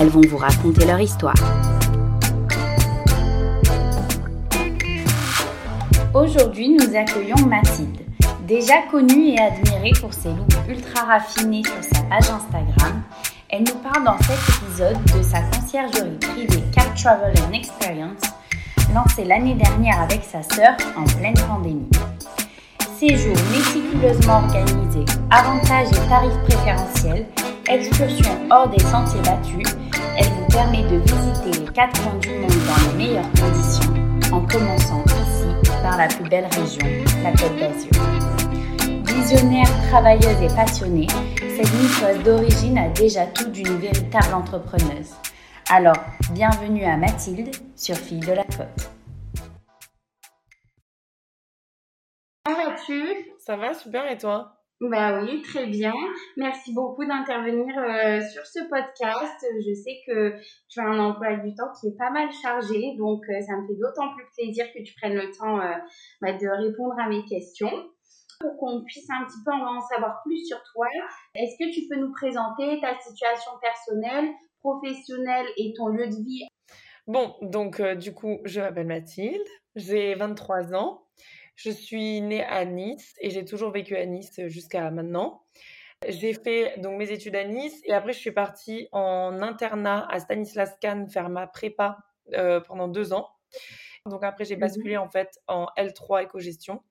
elles vont vous raconter leur histoire. Aujourd'hui, nous accueillons Mathilde. Déjà connue et admirée pour ses looks ultra raffinés sur sa page Instagram, elle nous parle dans cet épisode de sa conciergerie privée Cap Travel and Experience, lancée l'année dernière avec sa sœur en pleine pandémie. Séjours méticuleusement organisés, avantages et tarifs préférentiels, excursions hors des sentiers battus, permet de visiter les quatre coins du monde dans les meilleures conditions, en commençant ici par la plus belle région, la Côte d'Azur. Visionnaire, travailleuse et passionnée, cette niçoise d'origine a déjà tout d'une véritable entrepreneuse. Alors, bienvenue à Mathilde sur Fille de la Côte. Comment vas-tu Ça va, super, et toi? Bah oui, très bien. Merci beaucoup d'intervenir euh, sur ce podcast. Je sais que tu as un emploi du temps qui est pas mal chargé, donc euh, ça me fait d'autant plus plaisir que tu prennes le temps euh, bah, de répondre à mes questions. Pour qu'on puisse un petit peu en savoir plus sur toi, est-ce que tu peux nous présenter ta situation personnelle, professionnelle et ton lieu de vie? Bon, donc du coup, je m'appelle Mathilde, j'ai 23 ans. Je suis née à Nice et j'ai toujours vécu à Nice jusqu'à maintenant. J'ai fait donc mes études à Nice et après je suis partie en internat à Stanislas Kahn faire ma prépa euh, pendant deux ans. Donc après j'ai Mhm. basculé en fait en L3 éco-gestion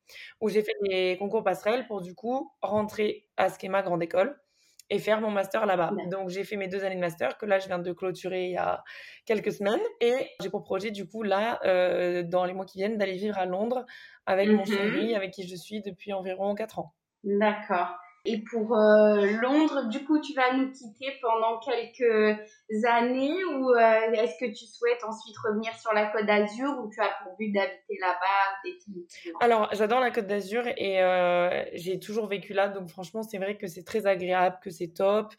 où j'ai fait les concours passerelles pour du coup rentrer à Schema Grande École et faire mon master là-bas. Donc j'ai fait mes deux années de master que là je viens de clôturer il y a quelques semaines et j'ai pour projet du coup là euh, dans les mois qui viennent d'aller vivre à Londres avec mon Mhm. chéri avec qui je suis depuis environ quatre ans. D'accord. Et pour euh, Londres, du coup, tu vas nous quitter pendant quelques années ou euh, est-ce que tu souhaites ensuite revenir sur la Côte d'Azur ou tu as pour but d'habiter là-bas Alors, j'adore la Côte d'Azur et euh, j'ai toujours vécu là, donc franchement, c'est vrai que c'est très agréable, que c'est top.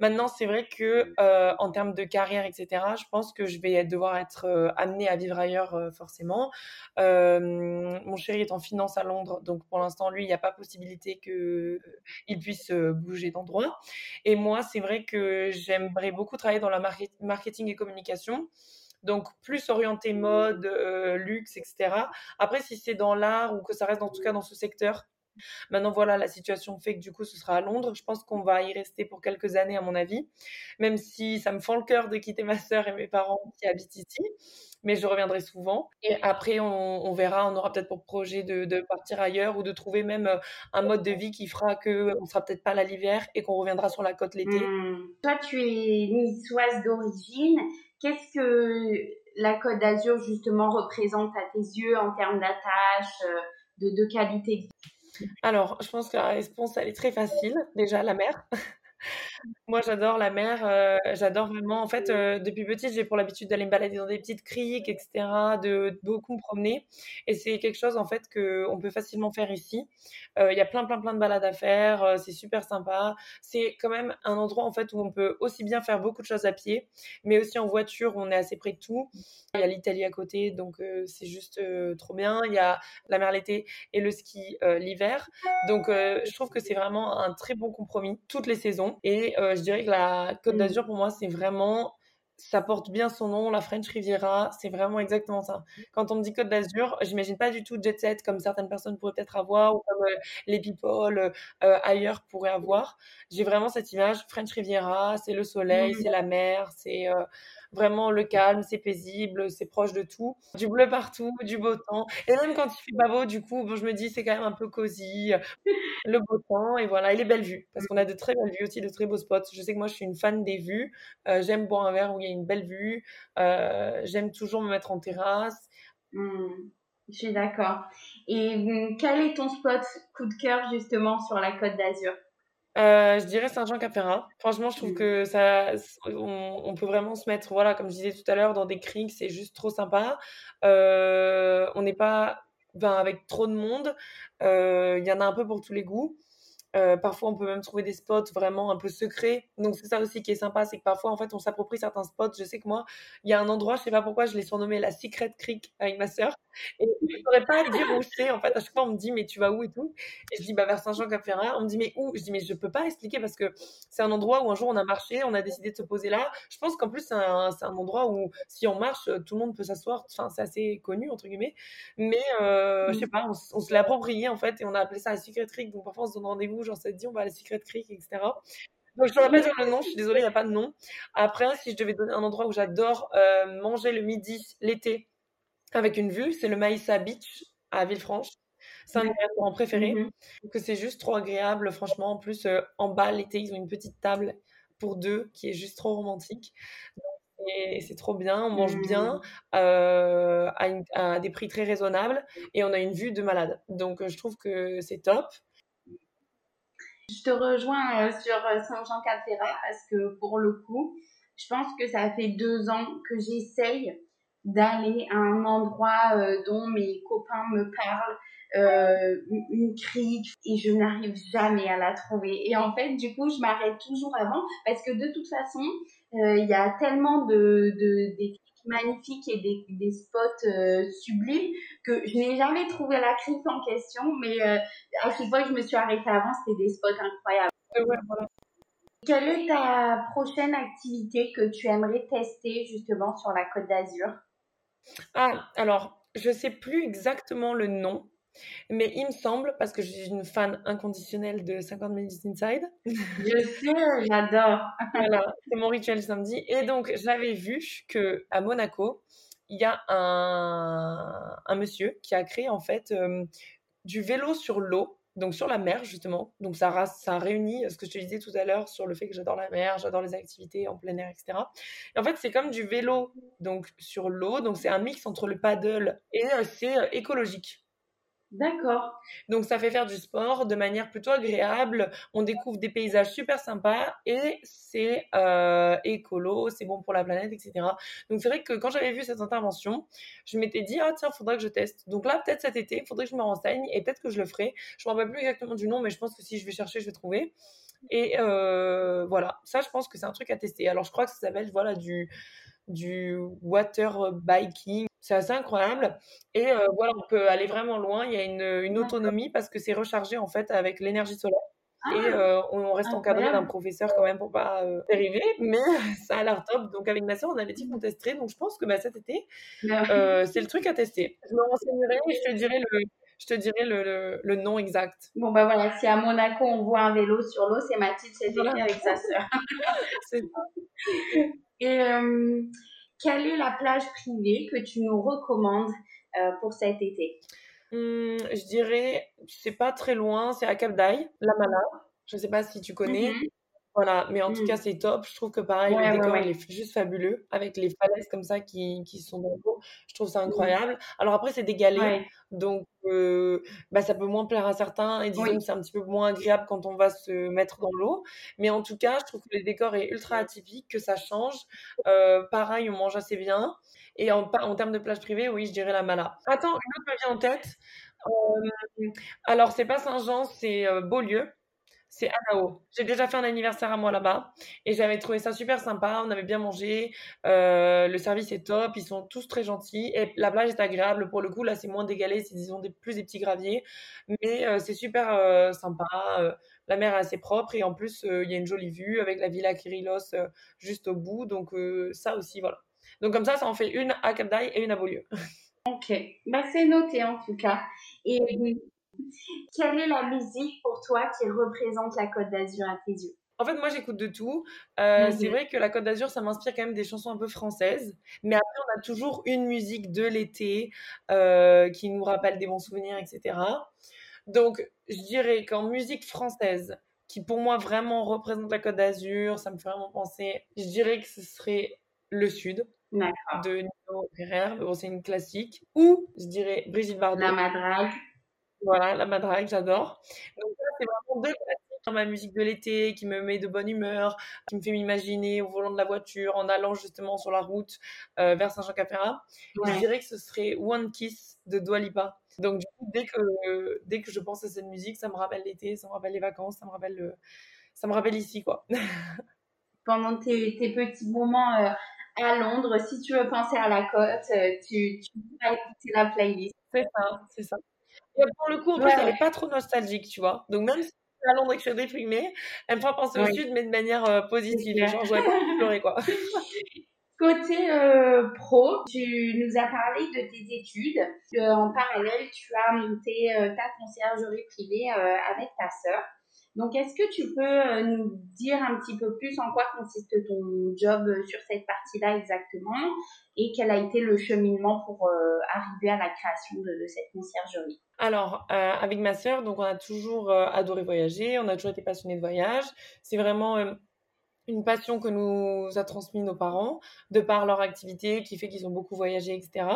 Maintenant, c'est vrai que euh, en termes de carrière, etc., je pense que je vais devoir être euh, amenée à vivre ailleurs euh, forcément. Euh, mon chéri est en finance à Londres, donc pour l'instant, lui, il n'y a pas possibilité que il puisse euh, bouger d'endroit. Et moi, c'est vrai que j'aimerais beaucoup travailler dans la market- marketing et communication. Donc, plus orienté mode, euh, luxe, etc. Après, si c'est dans l'art ou que ça reste en tout cas dans ce secteur, maintenant voilà, la situation fait que du coup ce sera à Londres. Je pense qu'on va y rester pour quelques années à mon avis, même si ça me fend le cœur de quitter ma sœur et mes parents qui habitent ici. Mais je reviendrai souvent. Et après, on, on verra, on aura peut-être pour projet de, de partir ailleurs ou de trouver même euh, un mode de vie qui fera que on sera peut-être pas là l'hiver et qu'on reviendra sur la côte l'été. Hmm. Toi, tu es niçoise d'origine. Qu'est-ce que la Côte d'Azur, justement, représente à tes yeux en termes d'attache, euh, de, de qualité de vie? Alors, je pense que la réponse, elle est très facile. Déjà, la mer. Moi, j'adore la mer. euh, j'adore vraiment. En fait, euh, depuis petite, j'ai pour l'habitude d'aller me balader dans des petites criques, etc., de, beaucoup me promener. Et c'est quelque chose, en fait, que on peut facilement faire ici. Euh, Il y a plein, plein, plein de balades à faire. c'est super sympa. C'est quand même un endroit, en fait, où on peut aussi bien faire beaucoup de choses à pied, mais aussi en voiture, on est assez près de tout. Il y a l'Italie à côté, donc c'est juste trop bien. Il y a la mer l'été et le ski l'hiver. Donc, je trouve que c'est vraiment un très bon compromis, toutes les saisons. Et euh, je dirais que la Côte Mm. d'Azur, pour moi, c'est vraiment, ça porte bien son nom, la French Riviera, c'est vraiment exactement ça. Quand on me dit Côte d'Azur, j'imagine pas du tout jet set comme certaines personnes pourraient peut-être avoir ou comme euh, les people euh, ailleurs pourraient avoir. J'ai vraiment cette image French Riviera, c'est le soleil, Mm. c'est la mer, c'est vraiment le calme, c'est paisible, c'est proche de tout, du bleu partout, du beau temps. Et même quand il fait pas beau, du coup, bon, je me dis c'est quand même un peu cosy, le beau temps et voilà, et les belles vues, parce qu'on a de très belles vues aussi, de très beaux spots. Je sais que moi je suis une fan des vues, Euh, j'aime boire un verre où il y a une belle vue, Euh, j'aime toujours me mettre en terrasse. Hmm. Je suis d'accord. Et hum, quel est ton spot coup de cœur, justement, sur la Côte d'Azur? Euh, je dirais Saint-Jean-Cap-Ferrat. Franchement, je trouve que ça, on, peut vraiment se mettre, voilà, comme je disais tout à l'heure, dans des criques, c'est juste trop sympa. Euh, on n'est pas ben, avec trop de monde. Euh, il y en a un peu pour tous les goûts. Parfois, on peut même trouver des spots vraiment un peu secrets. Donc, c'est ça aussi qui est sympa, c'est que parfois, en fait, on s'approprie certains spots. Je sais que moi, il y a un endroit, je sais pas pourquoi, je l'ai surnommé la Secret Creek avec ma sœur. Et je ne saurais pas dire où c'est. En fait, à chaque fois, on me dit, mais tu vas où et tout? Et je dis, bah, vers Saint-Jean-Cap-Ferrat. On me dit, mais où? Je dis, mais je peux pas expliquer parce que c'est un endroit où un jour on a marché, on a décidé de se poser là. Je pense qu'en plus, c'est un, un, endroit où si on marche, tout le monde peut s'asseoir. Enfin, c'est assez connu, entre guillemets. Mais, euh, je sais pas, on, se l'est approprié, en fait, et on a appelé ça la Secret Creek. Donc, parfois, on se donne rendez-vous, genre, ça dit, on va à la Secret Creek, etc. Donc, je ne saurais pas dire le nom, je suis désolée, il n'y a pas de nom. Après, si je devais donner un endroit où j'adore euh, manger le midi l'été, avec une vue. C'est le Maïssa Beach à Villefranche. C'est un de mes restaurants préférés. Mm que c'est juste trop agréable, franchement. En plus, euh, en bas, l'été, ils ont une petite table pour deux qui est juste trop romantique. Et c'est trop bien, on mange bien, mmh. euh, à, des prix très raisonnables et on a une vue de malade. Donc euh, je trouve que c'est top. Je te rejoins sur Saint-Jean-Cap-Ferrat parce que pour le coup, je pense que ça fait deux ans que j'essaye d'aller à un endroit euh, dont mes copains me parlent, euh, une crique, et je n'arrive jamais à la trouver. Et en fait, du coup, je m'arrête toujours avant parce que de toute façon, euh, il y a tellement de, de des magnifiques et des, des spots sublimes que je n'ai jamais trouvé la crique en question, mais à chaque fois que je me suis arrêtée avant, c'était des spots incroyables. Quelle est ta prochaine activité que tu aimerais tester justement sur la Côte d'Azur? Ah, alors, je sais plus exactement le nom, mais il me semble, parce que je suis une fan inconditionnelle de 50 Minutes Inside. Je sais, j'adore. voilà, c'est mon rituel samedi. Et donc, j'avais vu que à Monaco, il y a un, un monsieur qui a créé en fait euh, du vélo sur l'eau donc sur la mer justement. Donc ça, ça réunit ce que je te disais tout à l'heure sur le fait que j'adore la mer, j'adore les activités en plein air, etc. Et en fait, c'est comme du vélo donc sur l'eau. Donc c'est un mix entre le paddle et euh, c'est euh, écologique. D'accord. Donc ça fait faire du sport de manière plutôt agréable. On découvre des paysages super sympas et c'est euh, écolo, c'est bon pour la planète, etc. Donc c'est vrai que quand j'avais vu cette intervention, je m'étais dit ah tiens faudrait que je teste. Donc là peut-être cet été, faudrait que je me renseigne et peut-être que je le ferai. Je me rappelle plus exactement du nom, mais je pense que si je vais chercher, je vais trouver. Et euh, voilà, ça je pense que c'est un truc à tester. Alors je crois que ça s'appelle voilà du du water biking c'est assez incroyable. Et euh, voilà, on peut aller vraiment loin. Il y a une, une autonomie parce que c'est rechargé en fait avec l'énergie solaire. et ah! euh, on reste encadré d'un professeur quand même pour pas euh, dériver, mais ça a l'air top. Donc avec ma soeur, on avait dit qu'on testerait. Donc je pense que bah, cet été, c'est le truc à tester. Je me renseignerai et je te dirai le, je te dirai le, le, nom exact. Bon, bah voilà, si à Monaco on voit un vélo sur l'eau, c'est Mathilde cet été avec sa sœur. c'est ça. Et quelle est la plage privée que tu nous recommandes euh, pour cet été? Hum, Je dirais, c'est pas très loin, c'est à Cap d'Aille, la Mala. Je ne sais pas si tu connais. Mhm. Voilà, mais en tout cas, mmh. c'est top. Je trouve que pareil, le décor, il est juste fabuleux, avec les falaises comme ça qui, qui sont dans l'eau. Je trouve ça mmh. incroyable. Alors après, c'est des galets, donc euh, bah, ça peut moins plaire à certains, et disons que c'est un petit peu moins agréable quand on va se mettre dans l'eau. Mais en tout cas, je trouve que le décor est ultra atypique, que ça change. Euh, pareil, on mange assez bien. Et en, en termes de plage privée, oui, je dirais la Mala. Attends, une autre me vient en tête. Euh, alors, c'est pas Saint-Jean, c'est Beaulieu c'est Anao. J'ai déjà fait un anniversaire à moi là-bas et j'avais trouvé ça super sympa. On avait bien mangé, euh, le service est top, ils sont tous très gentils et la plage est agréable. Pour le coup, là, c'est moins dégalé, c'est disons des, plus des petits graviers, mais euh, c'est super euh, sympa. la mer est assez propre et en plus, il y a une jolie vue avec la villa Kyrillos juste au bout. Donc, ça aussi, voilà. Donc, comme ça, ça en fait une à Cap et une à Beaulieu. Ok, bah, c'est noté en tout cas. Et quelle est la musique pour toi qui représente la Côte d'Azur à tes yeux? En fait, moi, j'écoute de tout. Euh, c'est vrai que la Côte d'Azur, ça m'inspire quand même des chansons un peu françaises. Mais après, on a toujours une musique de l'été euh, qui nous rappelle des bons souvenirs, etc. Donc, je dirais qu'en musique française, qui pour moi vraiment représente la Côte d'Azur, ça me fait vraiment penser, je dirais que ce serait Le Sud de Nino Ferrer. Bon, c'est une classique. Ou, je dirais, Brigitte Bardot. La Madrague. Voilà, la madrague, j'adore. Donc ça, c'est vraiment deux classiques ma musique de l'été qui me met de bonne humeur, qui me fait m'imaginer au volant de la voiture en allant justement sur la route euh, vers Saint-Jean-Cap-Ferrat. Je dirais que ce serait One Kiss de Dua Lipa. Donc du coup, dès que, dès que je pense à cette musique, ça me rappelle l'été, ça me rappelle les vacances, ça me rappelle, le... ça me rappelle ici, quoi. Pendant tes, tes petits moments euh, à Londres, si tu veux penser à la côte, euh, tu, tu vas écouter la playlist. C'est ça, c'est ça. Et pour le coup, en plus, elle n'est pas trop nostalgique, tu vois. Donc même si je suis à Londres et que je suis déprimée, elle me fera penser au sud, mais de manière euh, positive. Genre, je pas pleurer, quoi. Côté euh, pro, tu nous as parlé de tes études. Euh, en parallèle, tu as monté ta conciergerie privée avec ta sœur. Donc, est-ce que tu peux nous dire un petit peu plus en quoi consiste ton job sur cette partie-là exactement et quel a été le cheminement pour arriver à la création de, de cette conciergerie? Alors, avec ma sœur, donc on a toujours adoré voyager, on a toujours été passionnés de voyage. C'est vraiment une passion que nous a transmis nos parents de par leur activité qui fait qu'ils ont beaucoup voyagé, etc.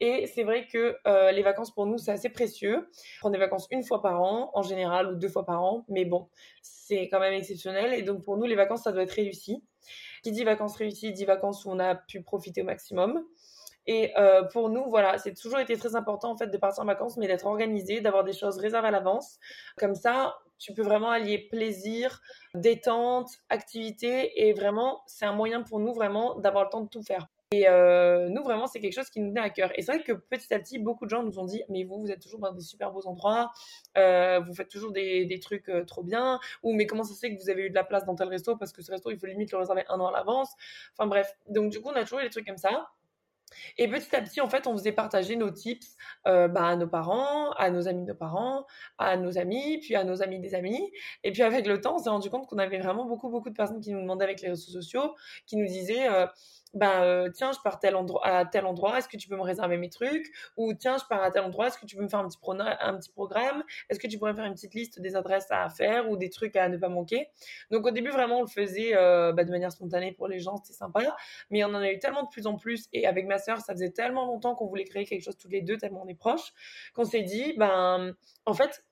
Et c'est vrai que euh, les vacances pour nous, c'est assez précieux. Prendre des vacances une fois par an, en général, ou deux fois par an, mais bon, c'est quand même exceptionnel. Et donc pour nous, les vacances, ça doit être réussi. Qui dit vacances réussies, dit vacances où on a pu profiter au maximum. Et euh, pour nous, voilà, c'est toujours été très important en fait de partir en vacances, mais d'être organisé, d'avoir des choses réservées à l'avance. Comme ça, tu peux vraiment allier plaisir, détente, activité, et vraiment, c'est un moyen pour nous vraiment d'avoir le temps de tout faire. Et euh, nous, vraiment, c'est quelque chose qui nous tenait à cœur. Et c'est vrai que petit à petit, beaucoup de gens nous ont dit, mais vous, vous êtes toujours dans des super beaux endroits, euh, vous faites toujours des, des trucs euh, trop bien, ou mais comment ça se fait que vous avez eu de la place dans tel resto, parce que ce resto, il faut limite le réserver un an à l'avance. Enfin bref, donc du coup, on a toujours eu des trucs comme ça. Et petit à petit, en fait, on faisait partager nos tips euh, bah, à nos parents, à nos amis de nos parents, à nos amis, puis à nos amis des amis. Et puis avec le temps, on s'est rendu compte qu'on avait vraiment beaucoup, beaucoup de personnes qui nous demandaient avec les réseaux sociaux, qui nous disaient euh, bah, euh, tiens, je pars tel à tel endroit, est-ce que tu peux me réserver mes trucs? Ou tiens, je pars à tel endroit, est-ce que tu peux me faire un petit, un petit programme? Est-ce que tu pourrais me faire une petite liste des adresses à faire ou des trucs à ne pas manquer? Donc au début, vraiment, on le faisait euh, bah, de manière spontanée pour les gens, c'était sympa. Mais on en a eu tellement de plus en plus. Et avec ma sœur, ça faisait tellement longtemps qu'on voulait créer quelque chose tous les deux, tellement on est proches, qu'on s'est dit, ben, en fait,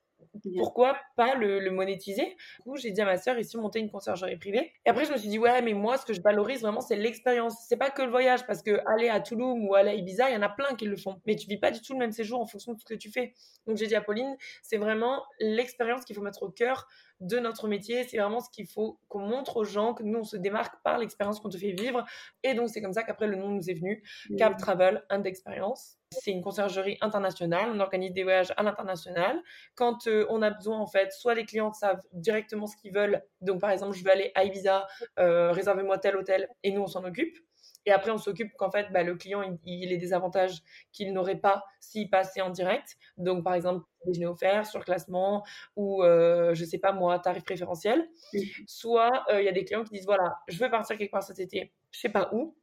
pourquoi pas le, monétiser? Du coup, j'ai dit à ma sœur ici monter une conciergerie privée. Et après, je me suis dit ouais, mais moi, ce que je valorise vraiment, c'est l'expérience. C'est pas que le voyage, parce que aller à Toulouse ou aller à Ibiza, il y en a plein qui le font. Mais tu vis pas du tout le même séjour en fonction de ce que tu fais. Donc j'ai dit à Pauline, c'est vraiment l'expérience qu'il faut mettre au cœur de notre métier. C'est vraiment ce qu'il faut qu'on montre aux gens, que nous, on se démarque par l'expérience qu'on te fait vivre. Et donc, c'est comme ça qu'après, le nom nous est venu, Cap Travel and Experience. C'est une conciergerie internationale. On organise des voyages à l'international. Quand euh, on a besoin, en fait, soit les clients savent directement ce qu'ils veulent. Donc, par exemple, je veux aller à Ibiza, euh, réservez-moi tel hôtel et nous, on s'en occupe. Et après, on s'occupe qu'en fait, bah, le client, il, ait des avantages qu'il n'aurait pas s'il passait en direct. Donc, par exemple, déjeuner offert, surclassement ou, euh, je sais pas moi, tarif préférentiel. Soit, euh, il y a des clients qui disent, voilà, je veux partir quelque part cet été, je sais pas où.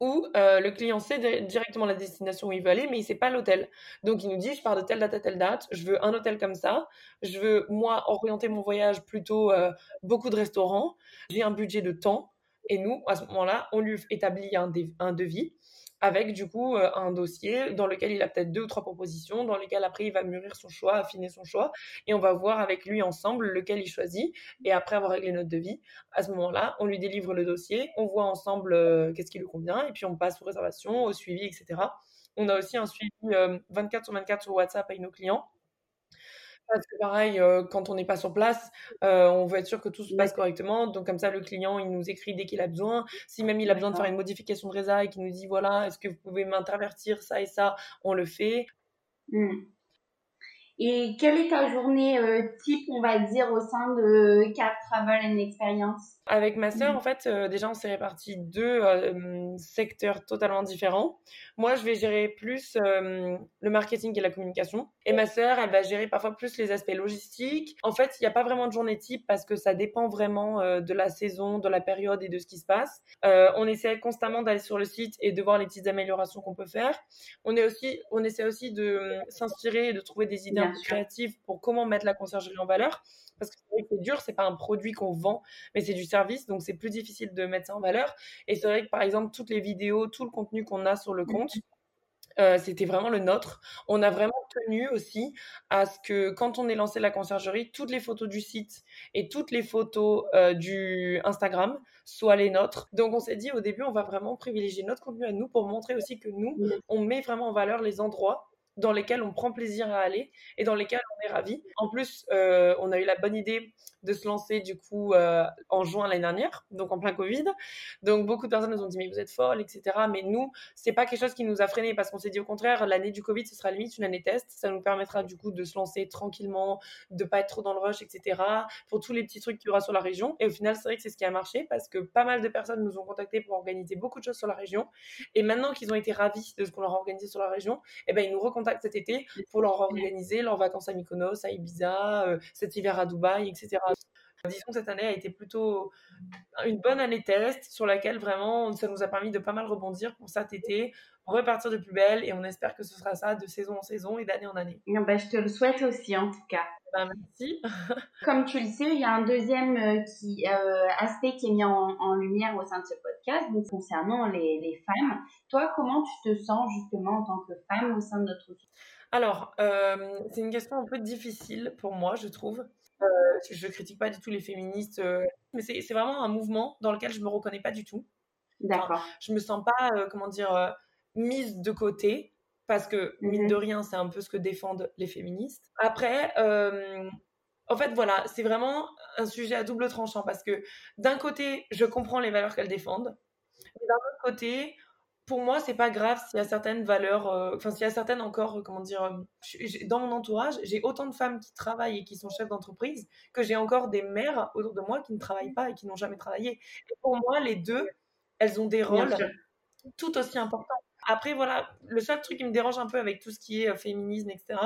Ou euh, le client sait directement la destination où il veut aller, mais il sait pas l'hôtel. Donc, il nous dit, je pars de telle date à telle date, je veux un hôtel comme ça, je veux, moi, orienter mon voyage plutôt euh, beaucoup de restaurants, j'ai un budget de temps, et nous, à ce moment-là, on lui établit un, devis avec du coup euh, un dossier dans lequel il a peut-être deux ou trois propositions, dans lesquelles après il va mûrir son choix, affiner son choix, et on va voir avec lui ensemble lequel il choisit. Et après avoir réglé notre devis, à ce moment-là, on lui délivre le dossier, on voit ensemble euh, qu'est-ce qui lui convient, et puis on passe aux réservations, au suivi, etc. On a aussi un suivi 24 euh, sur 24 sur WhatsApp avec nos clients parce que pareil, euh, quand on n'est pas sur place, euh, on veut être sûr que tout se passe correctement. Donc comme ça, le client, il nous écrit dès qu'il a besoin. Si même il a besoin de faire une modification de résa et qu'il nous dit, voilà, est-ce que vous pouvez m'intervertir ça et ça, on le fait. Mmh. Et quelle est ta journée euh, type, on va dire, au sein de Cap Travel and Experience? Avec ma sœur, mmh. en fait, euh, déjà, on s'est répartis deux euh, secteurs totalement différents. Moi, je vais gérer plus le marketing et la communication. Et ma sœur, elle va gérer parfois plus les aspects logistiques. En fait, il n'y a pas vraiment de journée type parce que ça dépend vraiment de la saison, de la période et de ce qui se passe. on essaie constamment d'aller sur le site et de voir les petites améliorations qu'on peut faire. On, est aussi, on essaie aussi de s'inspirer et de trouver des idées un peu créatives pour comment mettre la conciergerie en valeur parce que c'est dur, c'est pas un produit qu'on vend, mais c'est du service, donc c'est plus difficile de mettre ça en valeur. Et c'est vrai que par exemple, toutes les vidéos, tout le contenu qu'on a sur le compte, Euh, c'était vraiment le nôtre. On a vraiment tenu aussi à ce que quand on est lancé la conciergerie, toutes les photos du site et toutes les photos euh, du Instagram soient les nôtres. Donc on s'est dit au début, on va vraiment privilégier notre contenu à nous pour montrer aussi que nous, on met vraiment en valeur les endroits dans lesquels on prend plaisir à aller et dans lesquels on est ravi. En plus, euh, on a eu la bonne idée de se lancer du coup euh, en juin l'année dernière, donc en plein Covid. Donc beaucoup de personnes nous ont dit mais vous êtes folle, etc. Mais nous, c'est pas quelque chose qui nous a freiné parce qu'on s'est dit au contraire, l'année du Covid, ce sera limite une année test. Ça nous permettra du coup de se lancer tranquillement, de pas être trop dans le rush, etc. Pour tous les petits trucs qu'il y aura sur la région. Et au final, c'est vrai que c'est ce qui a marché parce que pas mal de personnes nous ont contactés pour organiser beaucoup de choses sur la région. Et maintenant qu'ils ont été ravis de ce qu'on leur a organisé sur la région, eh ben ils nous recontactent cet été pour leur organiser leurs vacances à Mykonos, à Ibiza, euh, cet hiver à Dubaï, etc. Disons que cette année a été plutôt une bonne année test sur laquelle vraiment ça nous a permis de pas mal rebondir pour cet été, repartir de plus belle et on espère que ce sera ça de saison en saison et d'année en année. Ben, je te le souhaite aussi en tout cas. Ben, merci. Comme tu le sais, il y a un deuxième euh, qui, euh, aspect qui est mis en, lumière au sein de ce podcast, concernant les, les, femmes. Toi, comment tu te sens justement en tant que femme au sein de notre alors, euh, c'est une question un peu difficile pour moi, je trouve. Euh, je critique pas du tout les féministes, mais c'est vraiment un mouvement dans lequel je me reconnais pas du tout. D'accord. je me sens pas, comment dire, mise de côté parce que mine de mmh rien, c'est un peu ce que défendent les féministes. Après, en fait, voilà, c'est vraiment un sujet à double tranchant parce que d'un côté, je comprends les valeurs qu'elles défendent, mais d'un autre côté, pour moi, c'est pas grave s'il y a certaines valeurs, euh, enfin, s'il y a certaines encore, euh, comment dire, euh, dans mon entourage, j'ai autant de femmes qui travaillent et qui sont chefs d'entreprise que j'ai encore des mères autour de moi qui ne travaillent pas et qui n'ont jamais travaillé. Et pour moi, les deux, elles ont des rôles tout aussi importants. Après, voilà, le seul truc qui me dérange un peu avec tout ce qui est féminisme, etc.,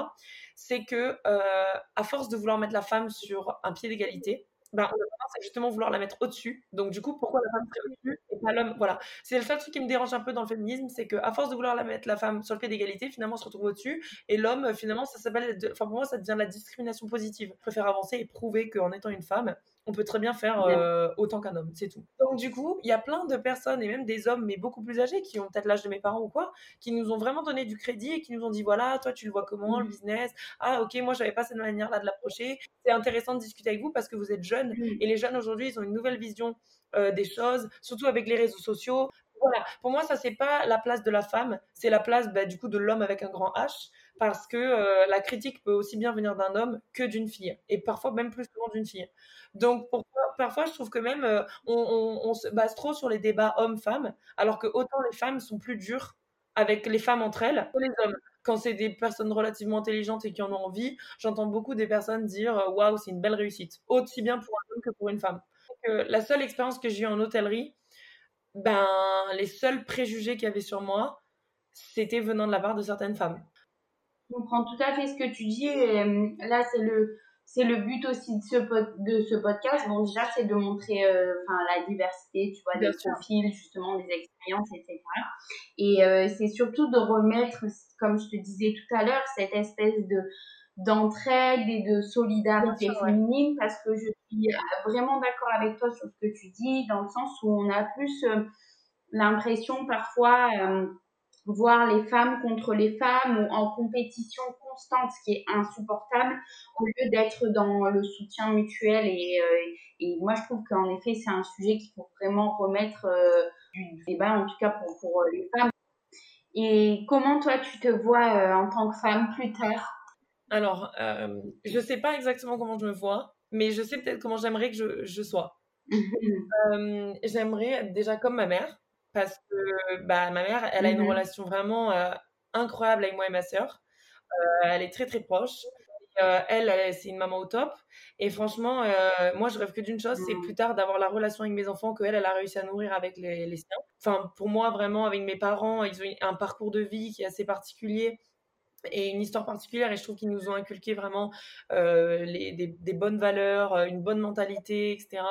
c'est que, à force de vouloir mettre la femme sur un pied d'égalité, ben, on a tendance à justement vouloir la mettre au-dessus. Donc, du coup, pourquoi la femme serait au-dessus et pas l'homme? Voilà. C'est le seul truc qui me dérange un peu dans le féminisme, c'est qu'à force de vouloir la mettre la femme sur le pied d'égalité, finalement, on se retrouve au-dessus. Et l'homme, finalement, ça s'appelle. Enfin, pour moi, ça devient la discrimination positive. Je préfère avancer et prouver qu'en étant une femme, on peut très bien faire euh, autant qu'un homme, c'est tout. Donc du coup, il y a plein de personnes, et même des hommes, mais beaucoup plus âgés, qui ont peut-être l'âge de mes parents ou quoi, qui nous ont vraiment donné du crédit et qui nous ont dit, voilà, toi tu le vois comment, le mm. business, ah ok, moi j'avais pas cette manière-là de l'approcher, c'est intéressant de discuter avec vous parce que vous êtes jeunes, mm. et les jeunes aujourd'hui, ils ont une nouvelle vision euh, des choses, surtout avec les réseaux sociaux. Voilà, pour moi, ça c'est pas la place de la femme, c'est la place bah, du coup de l'homme avec un grand H parce que euh, la critique peut aussi bien venir d'un homme que d'une fille, et parfois même plus souvent d'une fille. Donc parfois, je trouve que même euh, on, se base trop sur les débats hommes-femmes, alors que autant les femmes sont plus dures avec les femmes entre elles que les hommes. Quand c'est des personnes relativement intelligentes et qui en ont envie, j'entends beaucoup des personnes dire euh, waouh, c'est une belle réussite, aussi bien pour un homme que pour une femme. la seule expérience que j'ai eue en hôtellerie, ben les seuls préjugés qu'il y avait sur moi, c'était venant de la part de certaines femmes. Comprends tout à fait ce que tu dis. Euh, là, c'est le c'est le but aussi de ce de ce podcast. Bon, déjà, c'est de montrer euh, la diversité, tu vois, des profils, justement, des expériences, etc. Et euh, c'est surtout de remettre, comme je te disais tout à l'heure, cette espèce de d'entraide et de solidarité féminine parce que je suis vraiment d'accord avec toi sur ce que tu dis dans le sens où on a plus l'impression parfois voir les femmes contre les femmes ou en compétition constante, ce qui est insupportable, au lieu d'être dans le soutien mutuel. Et, euh, et moi, je trouve qu'en effet, c'est un sujet qu'il faut vraiment remettre euh, du débat, en tout cas pour, pour euh, les femmes. Et comment toi, tu te vois en tant que femme plus tard? Alors, je ne sais pas exactement comment je me vois, mais je sais peut-être comment j'aimerais que je, je sois. j'aimerais être déjà comme ma mère parce que bah, ma mère, elle a une mmh relation vraiment euh, incroyable avec moi et ma sœur. Euh, elle est très très proche. Euh, elle, c'est une maman au top. Et franchement, moi, je rêve que d'une chose, c'est mmh. plus tard d'avoir la relation avec mes enfants que elle, elle a réussi à nourrir avec les, les siens. Enfin, pour moi, vraiment, avec mes parents, ils ont un parcours de vie qui est assez particulier et une histoire particulière et je trouve qu'ils nous ont inculqué vraiment euh, des, bonnes valeurs, euh, une bonne mentalité, etc.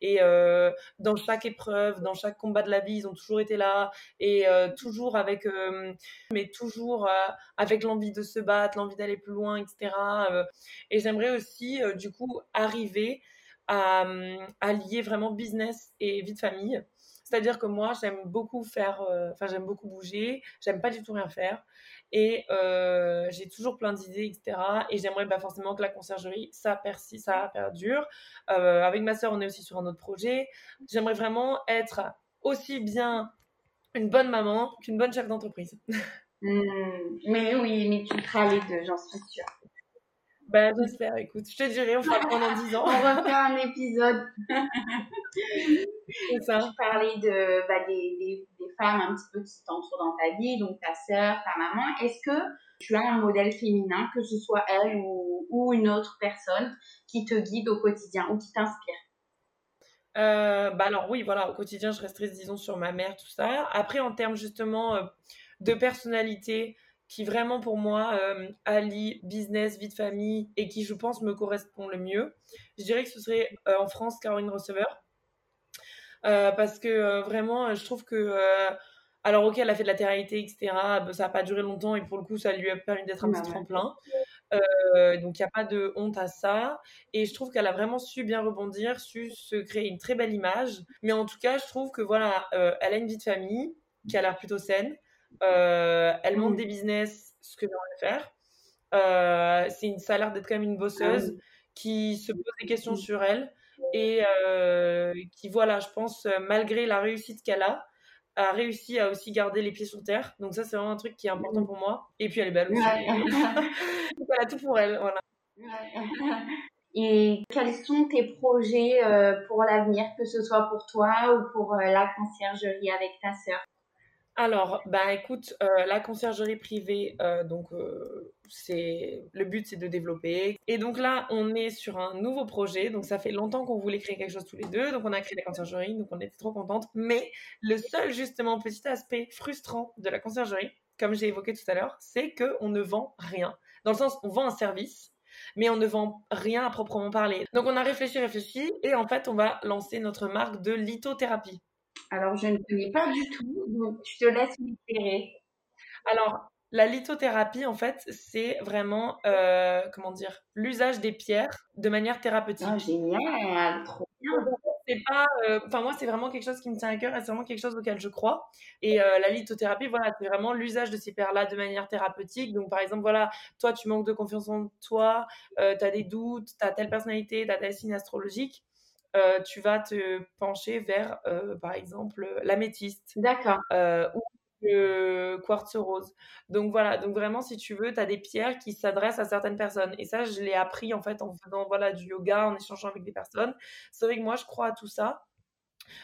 Et euh, dans chaque épreuve, dans chaque combat de la vie, ils ont toujours été là et toujours avec, mais toujours avec l'envie de se battre, l'envie d'aller plus loin, etc. et j'aimerais aussi du coup arriver à, à lier vraiment business et vie de famille C'est-à-dire que moi, j'aime beaucoup faire, enfin, j'aime beaucoup bouger, j'aime pas du tout rien faire. Et euh, j'ai toujours plein d'idées, etc. Et j'aimerais bah, forcément que la conciergerie, ça persiste, ça perdure. Euh, avec ma sœur, on est aussi sur un autre projet. J'aimerais vraiment être aussi bien une bonne maman qu'une bonne chef d'entreprise. Mmh. mais oui, mais tu feras les deux, j'en suis sûre. Ben, j'espère, écoute, je te dirai, on fera pendant 10 ans. on refait un épisode. C'est ça. Tu parlais de, bah, des, des, des, femmes un petit peu qui t'entourent dans ta vie, donc ta sœur, ta maman. Est-ce que tu as un modèle féminin, que ce soit elle ou, ou une autre personne, qui te guide au quotidien ou qui t'inspire? Euh, bah alors oui, voilà, au quotidien, je resterai, disons, sur ma mère, tout ça. Après, en termes justement euh, de personnalité, qui vraiment pour moi euh, allie business, vie de famille et qui je pense me correspond le mieux. Je dirais que ce serait euh, en France Caroline Receveur. Euh, parce que vraiment, je trouve que. alors, ok, elle a fait de la télé etc. Bah, ça n'a pas duré longtemps et pour le coup, ça lui a permis d'être un petit tremplin. donc, il n'y a pas de honte à ça. Et je trouve qu'elle a vraiment su bien rebondir, su se créer une très belle image. Mais en tout cas, je trouve que voilà, elle a une vie de famille qui a l'air plutôt saine. Euh, elle monte des business, ce que j'aimerais faire. Euh, c'est une, ça a l'air d'être quand même une bosseuse ah qui se pose des questions sur elle et euh, qui, voilà, je pense, malgré la réussite qu'elle a, a réussi à aussi garder les pieds sur terre. Donc ça, c'est vraiment un truc qui est important pour moi. Et puis elle est belle aussi. a tout pour elle, voilà. Et quels sont tes projets pour l'avenir, que ce soit pour toi ou pour la conciergerie avec ta sœur? Alors, bah écoute, euh, la conciergerie privée, euh, donc euh, c'est le but, c'est de développer. Et donc là, on est sur un nouveau projet. Donc ça fait longtemps qu'on voulait créer quelque chose tous les deux. Donc on a créé la conciergerie, donc on était trop contente. Mais le seul justement petit aspect frustrant de la conciergerie, comme j'ai évoqué tout à l'heure, c'est que on ne vend rien. Dans le sens, on vend un service, mais on ne vend rien à proprement parler. Donc on a réfléchi, réfléchi, et en fait, on va lancer notre marque de lithothérapie. Alors, je ne connais pas du tout, donc je te laisse m'éclairer. Alors, la lithothérapie, en fait, c'est vraiment, euh, comment dire, l'usage des pierres de manière thérapeutique. Ah, génial, trop bien. C'est pas, euh, enfin moi, c'est vraiment quelque chose qui me tient à cœur et c'est vraiment quelque chose auquel je crois. Et euh, la lithothérapie, voilà, c'est vraiment l'usage de ces pierres-là de manière thérapeutique. Donc, par exemple, voilà, toi, tu manques de confiance en toi, tu as des doutes, tu as telle personnalité, tu as tel signe astrologique. Euh, tu vas te pencher vers, euh, par exemple, l'améthyste. D'accord. Euh, ou le quartz rose. Donc voilà, donc vraiment, si tu veux, tu as des pierres qui s'adressent à certaines personnes. Et ça, je l'ai appris en fait en faisant voilà, du yoga, en échangeant avec des personnes. C'est vrai que moi, je crois à tout ça.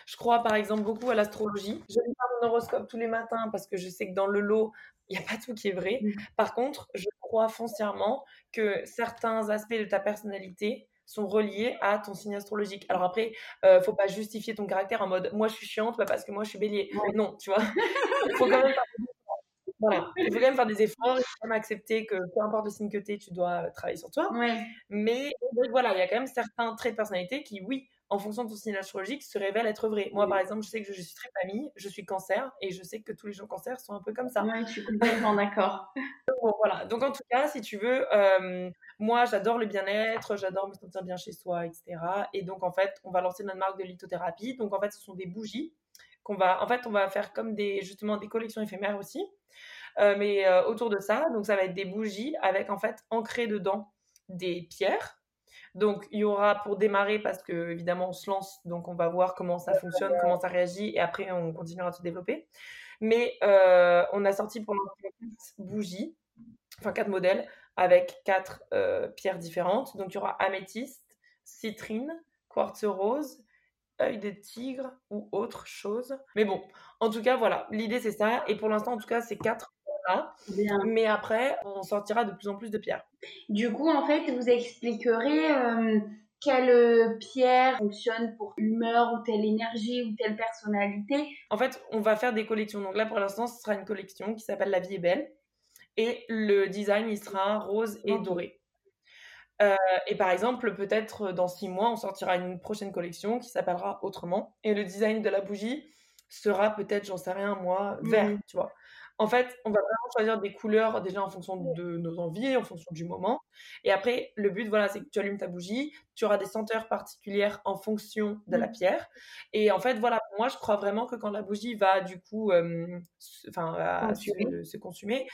Je crois par exemple beaucoup à l'astrologie. Je lis pas mon horoscope tous les matins parce que je sais que dans le lot, il n'y a pas tout qui est vrai. Mmh. Par contre, je crois foncièrement que certains aspects de ta personnalité sont reliés à ton signe astrologique. Alors après, euh, faut pas justifier ton caractère en mode moi je suis chiante bah, parce que moi je suis bélier. Non, tu vois. il faut quand même faire des efforts. Voilà. Il faut quand même faire des efforts, il faut quand même accepter que peu importe le signe que tu es, tu dois travailler sur toi. Mais voilà, il y a quand même certains traits de personnalité qui, oui, en fonction de ton signe astrologique, se révèlent être vrais. Moi, par exemple, je sais que je suis très famille, je suis cancer, et je sais que tous les gens cancer sont un peu comme ça. Oui, je suis complètement d'accord. voilà. Donc, en tout cas, si tu veux, euh, moi, j'adore le bien-être, j'adore me sentir bien chez soi, etc. Et donc, en fait, on va lancer notre marque de lithothérapie. Donc, en fait, ce sont des bougies qu'on va, en fait, on va faire comme des, justement, des collections éphémères aussi. Euh, mais euh, autour de ça, donc ça va être des bougies avec, en fait, ancré dedans des pierres donc, il y aura pour démarrer, parce que évidemment, on se lance, donc on va voir comment ça fonctionne, comment ça réagit, et après, on continuera à se développer. Mais euh, on a sorti pour l'instant quatre bougies, enfin quatre modèles, avec quatre euh, pierres différentes. Donc, il y aura améthyste, citrine, quartz rose, œil de tigre ou autre chose. Mais bon, en tout cas, voilà, l'idée c'est ça. Et pour l'instant, en tout cas, c'est quatre mais après, on sortira de plus en plus de pierres. Du coup, en fait, vous expliquerez euh, quelle pierre fonctionne pour humeur ou telle énergie ou telle personnalité. En fait, on va faire des collections. Donc là, pour l'instant, ce sera une collection qui s'appelle La vie est belle. Et le design, il sera rose et doré. Euh, et par exemple, peut-être dans six mois, on sortira une prochaine collection qui s'appellera Autrement. Et le design de la bougie sera peut-être, j'en sais rien, moi, vert, mmh. tu vois. En fait, on va vraiment choisir des couleurs déjà en fonction de nos envies, en fonction du moment. Et après, le but, voilà, c'est que tu allumes ta bougie, tu auras des senteurs particulières en fonction de la mmh. pierre. Et en fait, voilà, moi, je crois vraiment que quand la bougie va du coup, enfin, se, consumer,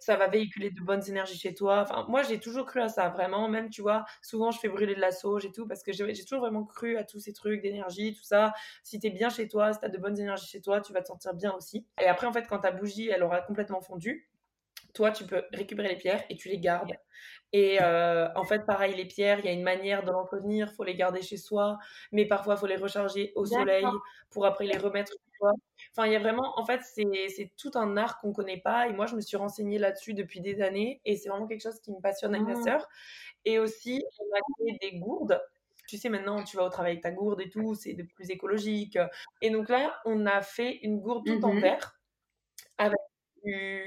ça va véhiculer de bonnes énergies chez toi. Enfin, moi, j'ai toujours cru à ça, vraiment. Même, tu vois, souvent, je fais brûler de la sauge et tout parce que j'ai toujours vraiment cru à tous ces trucs d'énergie, tout ça. Si tu es bien chez toi, si tu as de bonnes énergies chez toi, tu vas te sentir bien aussi. Et après, en fait, quand ta bougie, elle aura complètement fondu, toi, tu peux récupérer les pierres et tu les gardes. Et euh, en fait, pareil, les pierres, il y a une manière de l'entretenir, il faut les garder chez soi, mais parfois, il faut les recharger au soleil pour après les remettre chez soi. Enfin, il y a vraiment, en fait, c'est tout un art qu'on ne connaît pas. Et moi, je me suis renseignée là-dessus depuis des années et c'est vraiment quelque chose qui me passionne avec ma mmh. sœur. Et aussi, on a créé des gourdes. Tu sais, maintenant, tu vas au travail avec ta gourde et tout, c'est de plus écologique. Et donc là, on a fait une gourde tout en mmh verre avec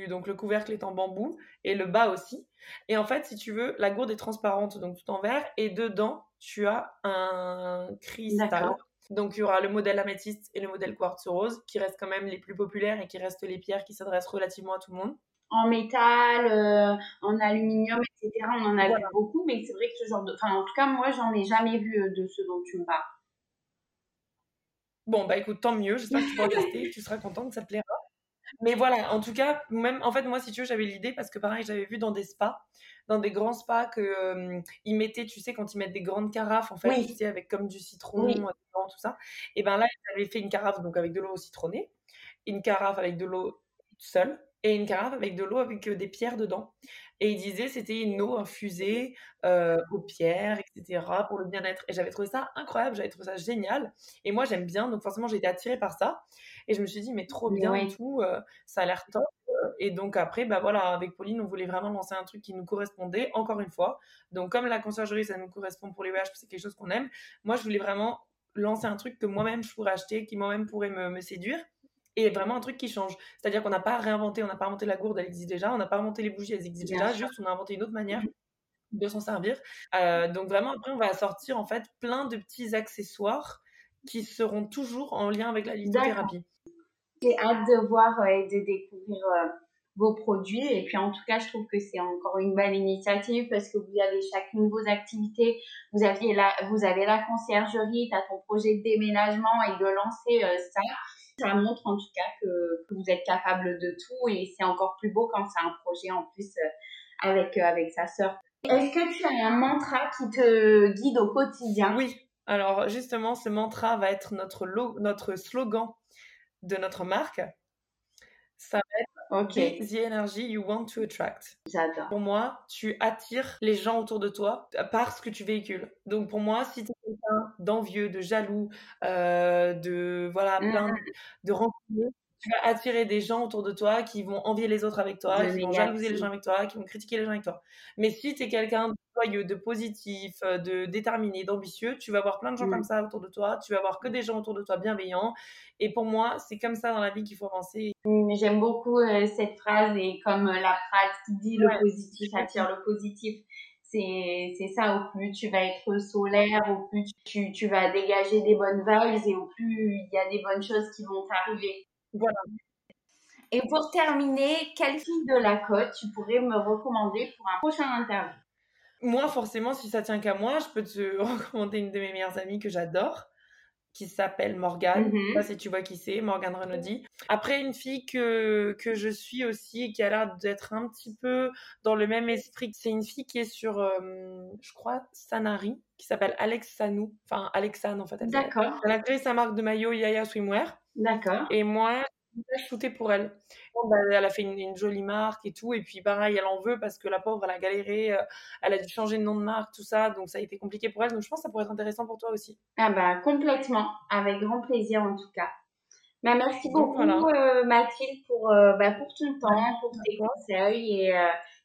donc le couvercle est en bambou et le bas aussi. Et en fait, si tu veux, la gourde est transparente, donc tout en verre, et dedans, tu as un cristal. Donc il y aura le modèle améthyste et le modèle quartz rose, qui restent quand même les plus populaires et qui restent les pierres qui s'adressent relativement à tout le monde. En métal, euh, en aluminium, etc. On en a vu beaucoup, mais c'est vrai que ce genre de... Enfin, en tout cas, moi, j'en ai jamais vu euh, de ce dont tu me parles. Bon, bah écoute, tant mieux. J'espère que tu pourras tester. tu seras content que ça te plaira. Mais voilà, en tout cas, même en fait, moi, si tu veux, j'avais l'idée parce que pareil, j'avais vu dans des spas, dans des grands spas, que ils mettaient, tu sais, quand ils mettent des grandes carafes, en fait, tu sais, avec comme du citron, tout ça. Et ben là, ils avaient fait une carafe donc avec de l'eau citronnée, une carafe avec de l'eau seule et une carafe avec de l'eau avec des pierres dedans. Et il disait c'était une eau infusée aux pierres, etc. pour le bien-être. Et j'avais trouvé ça incroyable, j'avais trouvé ça génial. Et moi j'aime bien, donc forcément j'ai été attirée par ça. Et je me suis dit mais trop bien et tout, ça a l'air top. Et donc après, bah voilà, avec Pauline, on voulait vraiment lancer un truc qui nous correspondait, encore une fois. Donc comme la conciergerie, ça nous correspond pour les voyages, c'est quelque chose qu'on aime. Moi, je voulais vraiment lancer un truc que moi-même je pourrais acheter, qui moi-même pourrait me, me séduire et vraiment un truc qui change. C'est-à-dire qu'on n'a pas réinventé, on n'a pas inventé la gourde, elle existe déjà, on n'a pas inventé les bougies, elles existent déjà, juste on a inventé une autre manière mmh. de s'en servir. Euh, donc vraiment, après, on va sortir en fait plein de petits accessoires qui seront toujours en lien avec la lithothérapie. J'ai hâte de voir et de découvrir euh, vos produits. Et puis en tout cas, je trouve que c'est encore une belle initiative parce que vous avez chacune de vos activités. Vous, aviez la, vous avez la conciergerie, tu as ton projet de déménagement et de lancer euh, ça ça montre en tout cas que, vous êtes capable de tout et c'est encore plus beau quand c'est un projet en plus euh, avec, euh, avec sa sœur. Est-ce que tu as un mantra qui te guide au quotidien? Oui, alors justement, ce mantra va être notre, notre slogan de notre marque. Ça va être Okay. The energy you want to attract. J'adore. Pour moi, tu attires les gens autour de toi par ce que tu véhicules. Donc pour moi, si tu es quelqu'un d'envieux, de jaloux, euh, de voilà, plein mmh. de, de tu vas attirer des gens autour de toi qui vont envier les autres avec toi, qui vont jalouser les gens avec toi, qui vont critiquer les gens avec toi. Mais si tu es quelqu'un de joyeux, de positif, euh, de déterminé, d'ambitieux, tu vas avoir plein de gens comme mmh. ça autour de toi, tu vas avoir que des gens autour de toi bienveillants. Et pour moi, c'est comme ça dans la vie qu'il faut avancer. Mmh, j'aime beaucoup euh, cette phrase et comme euh, la phrase qui dit le positif attire le positif c'est ça au plus tu vas être solaire au plus tu, tu vas dégager des bonnes vibes et au plus il y a des bonnes choses qui vont t'arriver voilà. Et pour terminer, quelle fille de la côte tu pourrais me recommander pour un prochain interview? Moi, forcément, si ça tient qu'à moi, je peux te recommander une de mes meilleures amies que j'adore, qui s'appelle Morgane. Mm sais pas si tu vois qui c'est, Morgane Renaudy. Après, une fille que, que je suis aussi et qui a l'air d'être un petit peu dans le même esprit, c'est une fille qui est sur, euh, je crois, Sanari, qui s'appelle Alex Sanou. Enfin, Alexane en fait. D'accord. Elle a créé sa marque de maillot Yaya Swimwear. D'accord. Et moi, shooté pour elle. Bah, elle a fait une, jolie marque et tout. Et puis, pareil, elle en veut parce que la pauvre, elle a galéré. Euh, elle a dû changer de nom de marque, tout ça. Donc, ça a été compliqué pour elle. Donc, je pense que ça pourrait être intéressant pour toi aussi. Ah, bah, complètement. Avec grand plaisir, en tout cas. Bah, merci beaucoup, euh, Mathilde, pour, euh, bah, pour ton temps, pour tes conseils et,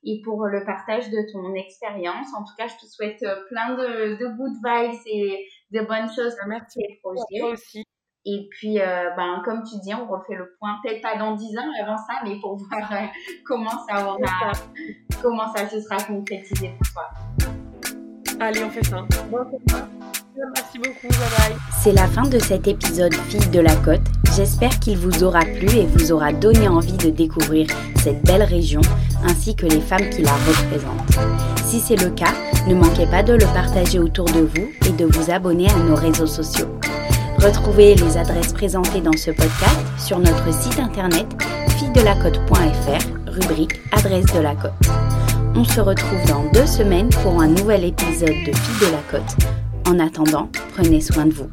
et pour le partage de ton expérience. En tout cas, je te souhaite plein de, de good vibes et de bonnes choses bah, merci. pour Toi aussi. Et puis, euh, ben, comme tu dis, on refait le point, peut-être pas dans 10 ans avant ça, mais pour voir euh, comment, ça aura, comment ça se sera concrétisé pour toi. Allez, on fait ça. Merci beaucoup, bye bye. C'est la fin de cet épisode Fille de la Côte. J'espère qu'il vous aura plu et vous aura donné envie de découvrir cette belle région ainsi que les femmes qui la représentent. Si c'est le cas, ne manquez pas de le partager autour de vous et de vous abonner à nos réseaux sociaux. Retrouvez les adresses présentées dans ce podcast sur notre site internet fille-de-la-côte.fr, rubrique Adresse de la Côte. On se retrouve dans deux semaines pour un nouvel épisode de Filles de la Côte. En attendant, prenez soin de vous.